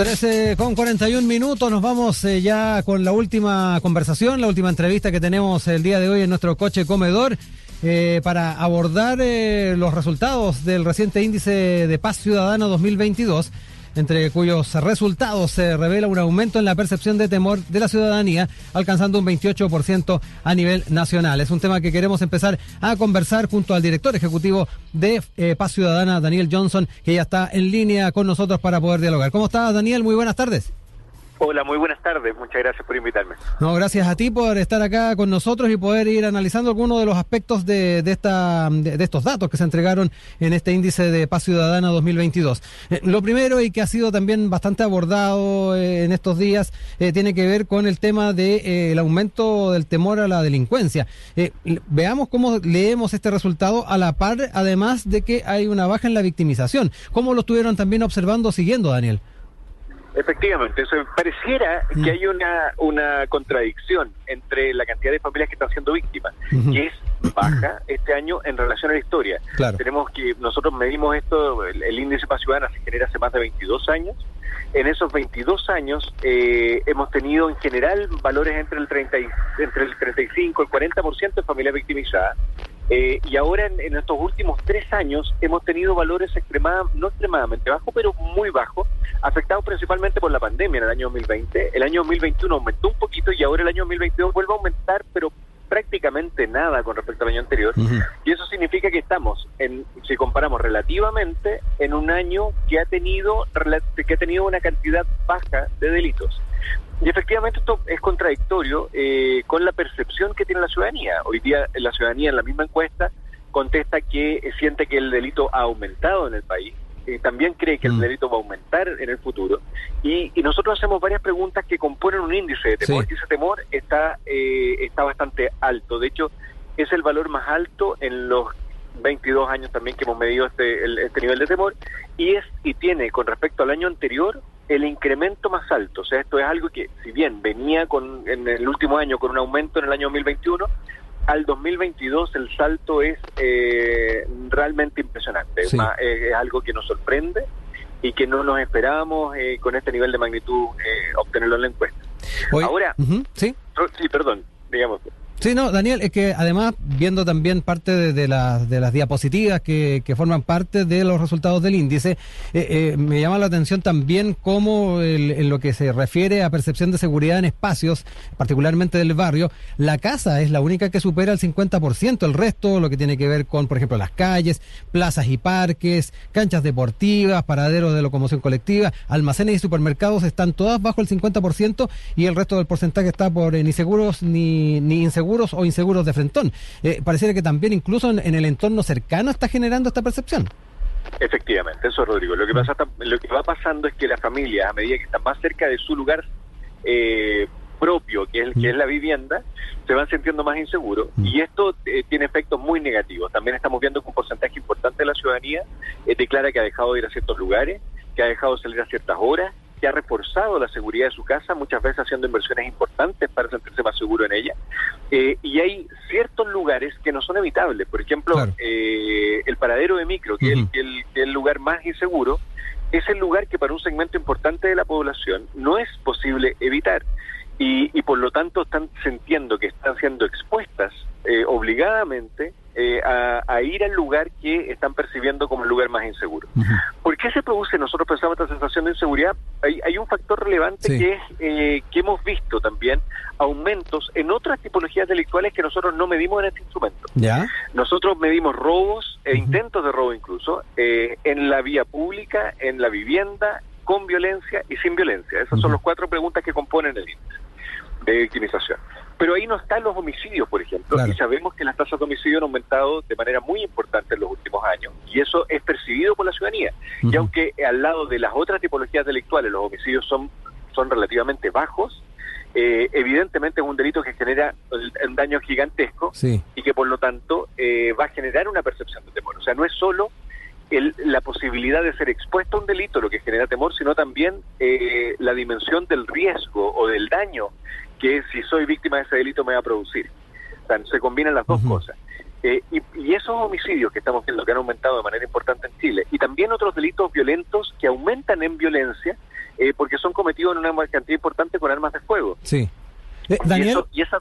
13 con 41 minutos, nos vamos eh, ya con la última conversación, la última entrevista que tenemos el día de hoy en nuestro coche comedor eh, para abordar eh, los resultados del reciente índice de paz ciudadano 2022 entre cuyos resultados se revela un aumento en la percepción de temor de la ciudadanía, alcanzando un 28% a nivel nacional. Es un tema que queremos empezar a conversar junto al director ejecutivo de eh, Paz Ciudadana, Daniel Johnson, que ya está en línea con nosotros para poder dialogar. ¿Cómo estás, Daniel? Muy buenas tardes. Hola, muy buenas tardes. Muchas gracias por invitarme. No, gracias a ti por estar acá con nosotros y poder ir analizando algunos de los aspectos de, de esta, de, estos datos que se entregaron en este índice de paz ciudadana 2022. Eh, lo primero y que ha sido también bastante abordado eh, en estos días eh, tiene que ver con el tema del de, el aumento del temor a la delincuencia. veamos cómo leemos este resultado a la par, además de que hay una baja en la victimización. ¿Cómo lo estuvieron también observando, siguiendo, Daniel? Efectivamente, eso pareciera que hay una, una contradicción entre la cantidad de familias que están siendo víctimas, que es baja este año en relación a la historia. Tenemos que, nosotros medimos esto, el, índice para ciudadana se genera hace más de 22 años. En esos 22 años eh, hemos tenido en general valores entre el 30 entre el 35 y el 40% de familias victimizadas. Eh, y ahora en, estos últimos tres años hemos tenido valores extremadamente, no extremadamente bajos, pero muy bajos, afectados principalmente por la pandemia en el año 2020. El año 2021 aumentó un poquito y ahora el año 2022 vuelve a aumentar, pero prácticamente nada con respecto al año anterior. Y eso significa que estamos, en, si comparamos relativamente, en un año que ha tenido que ha tenido una cantidad baja de delitos. Y efectivamente esto es contradictorio eh, con la percepción que tiene la ciudadanía. Hoy día la ciudadanía en la misma encuesta contesta que siente que el delito ha aumentado en el país, eh, también cree que el mm. delito va a aumentar en el futuro. Y, nosotros hacemos varias preguntas que componen un índice de temor. Y ese temor está, eh, está bastante alto. De hecho, es el valor más alto en los 22 años también que hemos medido este, este nivel de temor. Y, es, y tiene, con respecto al año anterior, el incremento más alto. O sea, esto es algo que, si bien venía con, en el último año con un aumento en el año 2021, al 2022 el salto es eh, realmente impresionante. Es, algo que nos sorprende y que no nos esperábamos eh, con este nivel de magnitud eh, obtenerlo en la encuesta. Ahora, ¿sí? sí, perdón, digamos. Sí, no, Daniel, es que además, viendo también parte de, de, de las diapositivas que, que, forman parte de los resultados del índice, eh, eh, me llama la atención también cómo en lo que se refiere a percepción de seguridad en espacios, particularmente del barrio, la casa es la única que supera el 50%, el resto, lo que tiene que ver con, por ejemplo, las calles, plazas y parques, canchas deportivas, paraderos de locomoción colectiva, almacenes y supermercados están todas bajo el 50% y el resto del porcentaje está por eh, ni seguros ni, ni inseguros seguros o inseguros de frentón. Eh, pareciera que también incluso en, el entorno cercano está generando esta percepción. Efectivamente, eso Rodrigo. Lo que pasa, lo que va pasando es que las familias, a medida que están más cerca de su lugar eh, propio, que es, que es la vivienda, se van sintiendo más inseguros mm. y esto eh, tiene efectos muy negativos. También estamos viendo que un porcentaje importante de la ciudadanía declara que ha dejado de ir a ciertos lugares, que ha dejado de salir a ciertas horas, que ha reforzado la seguridad de su casa, muchas veces haciendo inversiones importantes para sentirse más seguro en ella. Eh, y hay ciertos lugares que no son evitables. Por ejemplo, eh, el paradero de micro, que, es el, lugar más inseguro, es el lugar que para un segmento importante de la población no es posible evitar. Y, y por lo tanto están sintiendo que están siendo expuestas eh, obligadamente eh, a, ir al lugar que están percibiendo como el lugar más inseguro. ¿Por qué se produce, nosotros pensamos, esta sensación de inseguridad? Hay, hay un factor relevante que es eh, que hemos visto también aumentos en otras tipologías delictuales que nosotros no medimos en este instrumento. ¿Ya? Nosotros medimos robos e intentos de robo incluso eh, en la vía pública, en la vivienda, con violencia y sin violencia. Esas son las cuatro preguntas que componen el índice de victimización. Pero ahí no están los homicidios, por ejemplo, y sabemos que las tasas de homicidio han aumentado de manera muy importante en los últimos años, y eso es percibido por la ciudadanía. Y aunque al lado de las otras tipologías delictuales los homicidios son, son relativamente bajos, eh, evidentemente es un delito que genera un daño gigantesco y que por lo tanto eh, va a generar una percepción de temor. O sea, no es solo el, la posibilidad de ser expuesto a un delito lo que genera temor, sino también eh, la dimensión del riesgo o del daño que si soy víctima de ese delito me va a producir. O sea, se combinan las dos cosas. Eh, y, esos homicidios que estamos viendo que han aumentado de manera importante en Chile y también otros delitos violentos que aumentan en violencia eh, porque son cometidos en una cantidad importante con armas de fuego. Sí. Daniel. y esa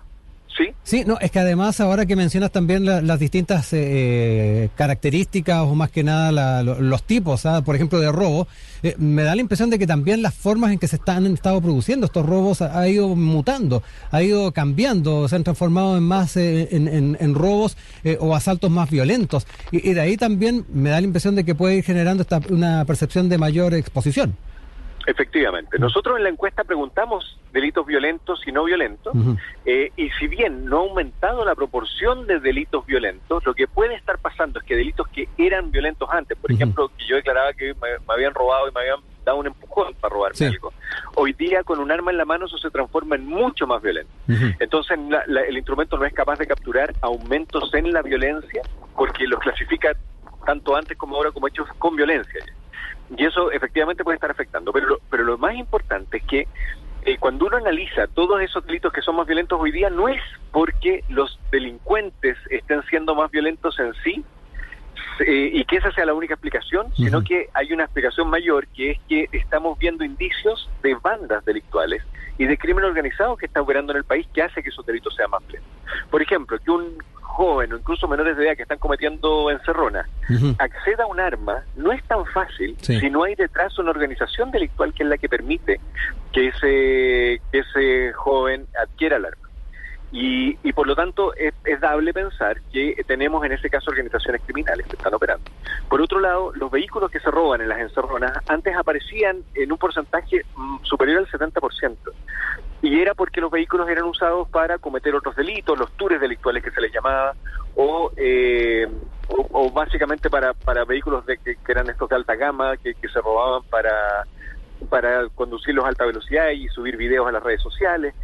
Sí. Sí, no, es que además ahora que mencionas también las distintas eh, características o más que nada los tipos, ¿ah? por ejemplo, de robo, eh, me da la impresión de que también las formas en que se están, estado produciendo estos robos ha, ido mutando, ha ido cambiando, se han transformado en más eh, en, robos o asaltos más violentos. Y, de ahí también me da la impresión de que puede ir generando esta, una percepción de mayor exposición. Efectivamente. Nosotros en la encuesta preguntamos delitos violentos y no violentos, eh, y si bien no ha aumentado la proporción de delitos violentos, lo que puede estar pasando es que delitos que eran violentos antes, por ejemplo, que yo declaraba que me, habían robado y me habían dado un empujón para robarme algo, hoy día con un arma en la mano eso se transforma en mucho más violento. Entonces el instrumento no es capaz de capturar aumentos en la violencia porque los clasifica tanto antes como ahora como hechos con violencia y eso efectivamente puede estar afectando. Pero lo, pero lo más importante es que eh, cuando uno analiza todos esos delitos que son más violentos hoy día, no es porque los delincuentes estén siendo más violentos en sí, eh, y que esa sea la única explicación, sino que hay una explicación mayor, que es que estamos viendo indicios de bandas delictuales y de crimen organizado que está operando en el país que hace que esos delitos sean más plenos. Por ejemplo, que un joven o incluso menores de edad que están cometiendo encerronas acceda a un arma no es tan fácil si no hay detrás una organización delictual que es la que permite que ese, que ese joven adquiera el arma. Y, y por lo tanto es, dable pensar que tenemos en ese caso organizaciones criminales que están operando. Por otro lado, los vehículos que se roban en las encerronas antes aparecían en un porcentaje mm, superior al 70%. Y era porque los vehículos eran usados para cometer otros delitos, los tours delictuales que se les llamaba, o, eh, o, básicamente para, para vehículos de, que, eran estos de alta gama, que, que se robaban para para conducirlos a alta velocidad y subir videos a las redes sociales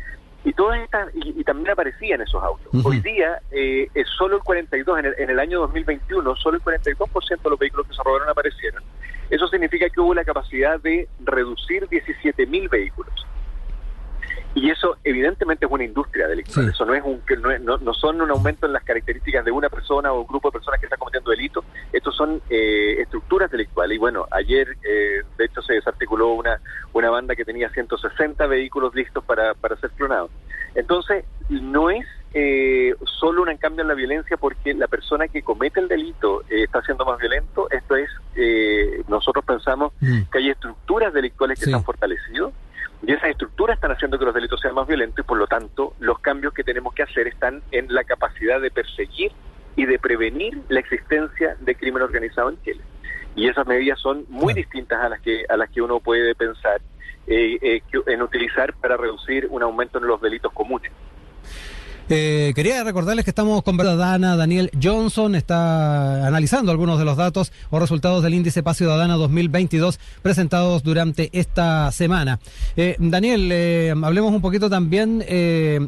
y todas estas y, también aparecían esos autos. Hoy día eh, es solo el 42 en el, en el año 2021 solo el 42% de los vehículos que se robaron aparecieron. Eso significa que hubo la capacidad de reducir 17.000 vehículos. Y eso evidentemente es una industria delictual. Eso no es un no, no, son un aumento en las características de una persona o un grupo de personas que está cometiendo delitos. Estos son eh, estructuras delictuales. Y bueno, ayer eh, de hecho se desarticuló una una banda que tenía 160 vehículos listos para, para ser clonados. Entonces no es eh, solo un cambio en la violencia porque la persona que comete el delito eh, está siendo más violento. Esto es nosotros pensamos mm. que hay estructuras delictuales que se han fortalecido y esas estructuras están haciendo que los delitos sean más violentos y por lo tanto los cambios que tenemos que hacer están en la capacidad de perseguir y de prevenir la existencia de crimen organizado en Chile. Y esas medidas son muy distintas a las que a las que uno puede pensar eh, eh, en utilizar para reducir un aumento en los delitos comunes. Eh, quería recordarles que estamos con Dana Daniel Johnson, está analizando algunos de los datos o resultados del índice Paz Ciudadana 2022 presentados durante esta semana. Eh, Daniel, eh, hablemos un poquito también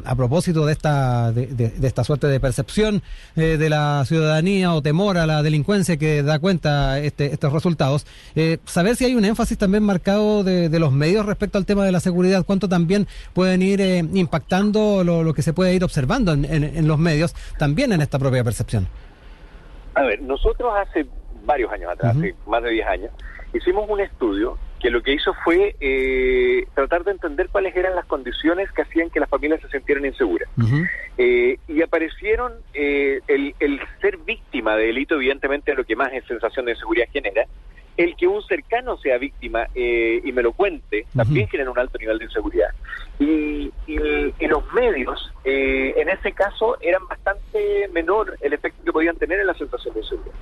a propósito de esta, de, esta suerte de percepción de la ciudadanía o temor a la delincuencia que da cuenta este, estos resultados. saber si hay un énfasis también marcado de, de, los medios respecto al tema de la seguridad, cuánto también pueden ir impactando lo, lo que se puede ir observando en, los medios, también en esta propia percepción. A ver, nosotros hace varios años atrás, hace más de 10 años, hicimos un estudio que lo que hizo fue eh, tratar de entender cuáles eran las condiciones que hacían que las familias se sintieran inseguras. Eh, y aparecieron eh, el, el, ser víctima de delito, evidentemente, lo que más es sensación de inseguridad genera, el que un cercano sea víctima eh, y me lo cuente también genera un alto nivel de inseguridad. Y, y, los medios, eh, en ese caso, eran bastante menor el efecto que podían tener en la sensación de inseguridad.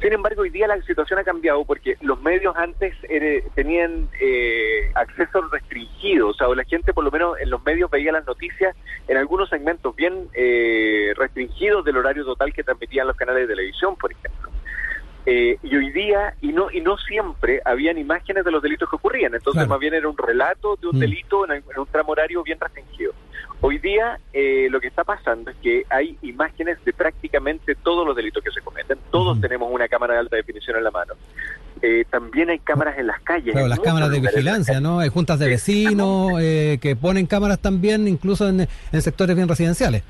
Sin embargo, hoy día la situación ha cambiado porque los medios antes eh, tenían acceso restringido, o sea, la gente por lo menos en los medios veía las noticias en algunos segmentos bien restringidos del horario total que transmitían los canales de televisión, por ejemplo. Eh, y hoy día, y no y no siempre, habían imágenes de los delitos que ocurrían. Entonces, más bien era un relato de un mm. delito en, un tramo horario bien restringido. Hoy día, eh, lo que está pasando es que hay imágenes de prácticamente todos los delitos que se cometen. Todos tenemos una cámara de alta definición en la mano. Eh, también hay cámaras en las calles. Claro, las cámaras de vigilancia, ¿no? Hay juntas de vecinos que ponen cámaras también, incluso en sectores bien residenciales.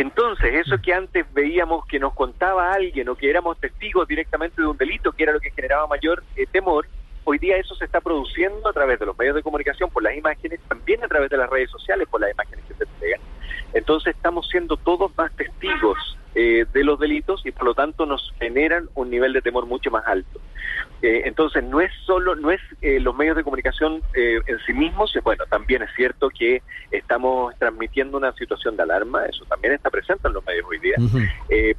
Entonces, eso que antes veíamos que nos contaba alguien o que éramos testigos directamente de un delito, que era lo que generaba mayor eh, temor, hoy día eso se está produciendo a través de los medios de comunicación, por las imágenes, también a través de las redes sociales, por las imágenes que se entregan. Entonces estamos siendo todos más testigos eh, de los delitos y por lo tanto nos generan un nivel de temor mucho más alto. Eh, entonces no es solo, no es eh, los medios de comunicación en sí mismos, bueno, también es cierto que estamos transmitiendo una situación de alarma, eso también está presente en los medios hoy día,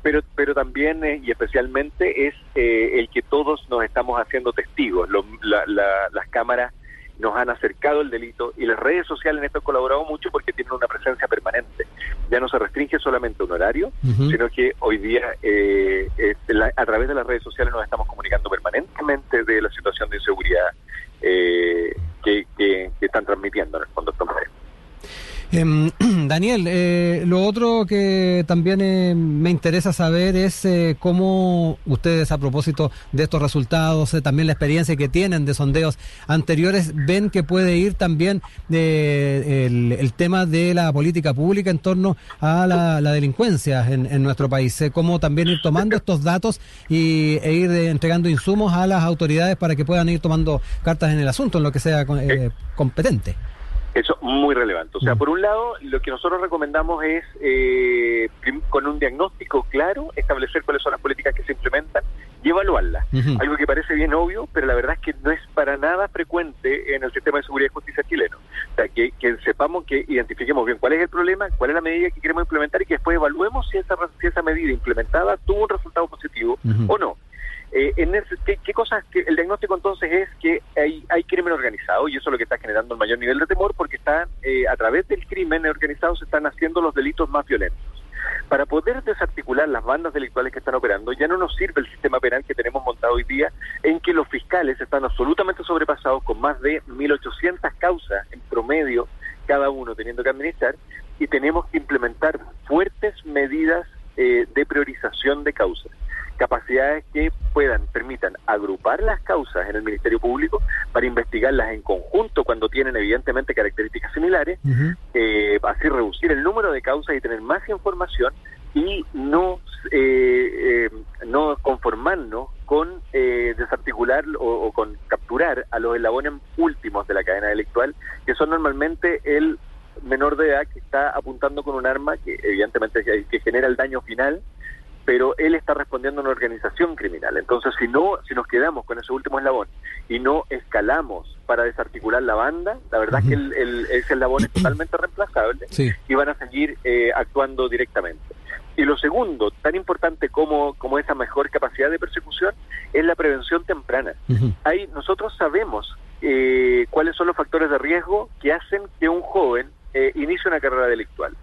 pero, pero también y especialmente es el que todos nos estamos haciendo testigos, las cámaras nos han acercado el delito y las redes sociales en esto han colaborado mucho porque tienen una presencia permanente. Ya no se restringe solamente un horario, sino que hoy día eh, a través de las redes sociales nos estamos comunicando permanentemente de la situación de inseguridad eh, que, que, están transmitiendo en el fondo Em, Daniel, eh, lo otro que también eh, me interesa saber es eh, cómo ustedes a propósito de estos resultados, también la experiencia que tienen de sondeos anteriores, ven que puede ir también el, el, tema de la política pública en torno a la, delincuencia en, nuestro país, cómo también ir tomando estos datos y, e ir entregando insumos a las autoridades para que puedan ir tomando cartas en el asunto, en lo que sea competente. Eso muy relevante. O sea, mm. por un lado, lo que nosotros recomendamos es, eh, con un diagnóstico claro, establecer cuáles son las políticas que se implementan y evaluarlas. Algo que parece bien obvio, pero la verdad es que no es para nada frecuente en el sistema de seguridad y justicia chileno. O sea, que, sepamos, que identifiquemos bien cuál es el problema, cuál es la medida que queremos implementar y que después evaluemos si esa, si esa medida implementada tuvo un resultado positivo o no. Eh, en ¿qué, cosas? Que el diagnóstico entonces es que hay, hay crimen organizado y eso es lo que está generando el mayor nivel de temor porque están, eh, a través del crimen organizado se están haciendo los delitos más violentos. Para poder desarticular las bandas delictuales que están operando, ya no nos sirve el sistema penal que tenemos montado hoy día, en que los fiscales están absolutamente sobrepasados con más de 1.800 causas en promedio cada uno teniendo que administrar, y tenemos que implementar fuertes medidas eh, de priorización de causas capacidades que puedan, permitan agrupar las causas en el Ministerio Público para investigarlas en conjunto cuando tienen evidentemente características similares, eh, así reducir el número de causas y tener más información y no eh, eh, no conformarnos con desarticular o, o, con capturar a los eslabones últimos de la cadena delictual, que son normalmente el menor de edad que está apuntando con un arma que evidentemente que genera el daño final pero él está respondiendo a una organización criminal. Entonces, si no, si nos quedamos con ese último eslabón y no escalamos para desarticular la banda, la verdad es que el, ese eslabón es totalmente reemplazable y van a seguir eh, actuando directamente. Y lo segundo, tan importante como, como esa mejor capacidad de persecución, es la prevención temprana. Ahí nosotros sabemos eh, cuáles son los factores de riesgo que hacen que un joven inicie una carrera delictual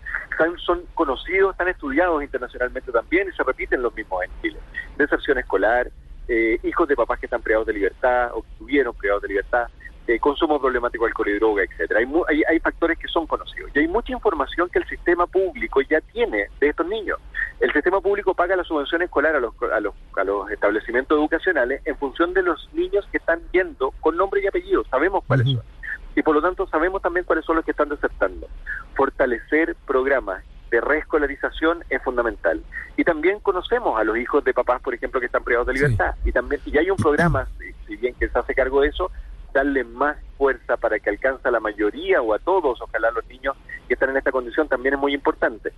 son conocidos, están estudiados internacionalmente también y se repiten los mismos en Chile. Deserción escolar, eh, hijos de papás que están privados de libertad o que estuvieron privados de libertad, eh, consumo problemático de alcohol y droga, etcétera. Hay, hay, factores que son conocidos y hay mucha información que el sistema público ya tiene de estos niños. El sistema público paga la subvención escolar a los, a los, a los establecimientos educacionales en función de los niños que están yendo con nombre y apellido. Sabemos cuáles son y por lo tanto sabemos también cuáles son los que están desertando. Fortalecer programas de reescolarización es fundamental. Y también conocemos a los hijos de papás, por ejemplo, que están privados de libertad. Y también y hay un programa, si bien que se hace cargo de eso, darle más fuerza para que alcance a la mayoría o a todos, ojalá los niños que están en esta condición, también es muy importante.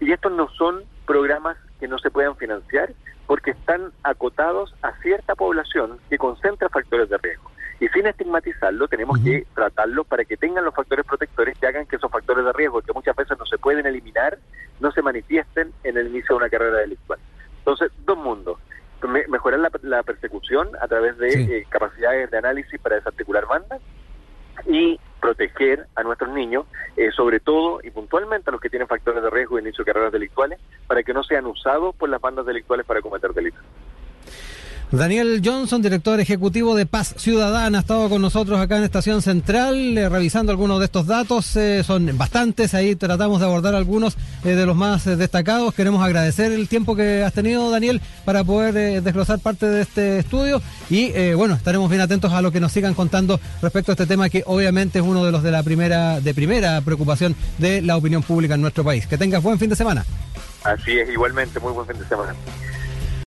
Y estos no son programas que no se puedan financiar porque están acotados a cierta población que concentra factores de riesgo. Y sin estigmatizarlo, tenemos que tratarlo para que tengan los factores protectores que hagan que esos factores de riesgo, que muchas veces no se pueden eliminar, no se manifiesten en el inicio de una carrera delictual. Entonces, dos mundos. mejorar la, persecución a través de eh, capacidades de análisis para desarticular bandas y proteger a nuestros niños, eh, sobre todo y puntualmente a los que tienen factores de riesgo de inicio de carreras delictuales, para que no sean usados por las bandas delictuales para cometer delitos. Daniel Johnson, director ejecutivo de Paz Ciudadana, ha estado con nosotros acá en Estación Central eh, revisando algunos de estos datos. Eh, son bastantes, ahí tratamos de abordar algunos eh, de los más destacados. Queremos agradecer el tiempo que has tenido, Daniel, para poder desglosar parte de este estudio. Y bueno, estaremos bien atentos a lo que nos sigan contando respecto a este tema que obviamente es uno de los de la primera, de primera preocupación de la opinión pública en nuestro país. Que tengas buen fin de semana. Así es, igualmente, muy buen fin de semana.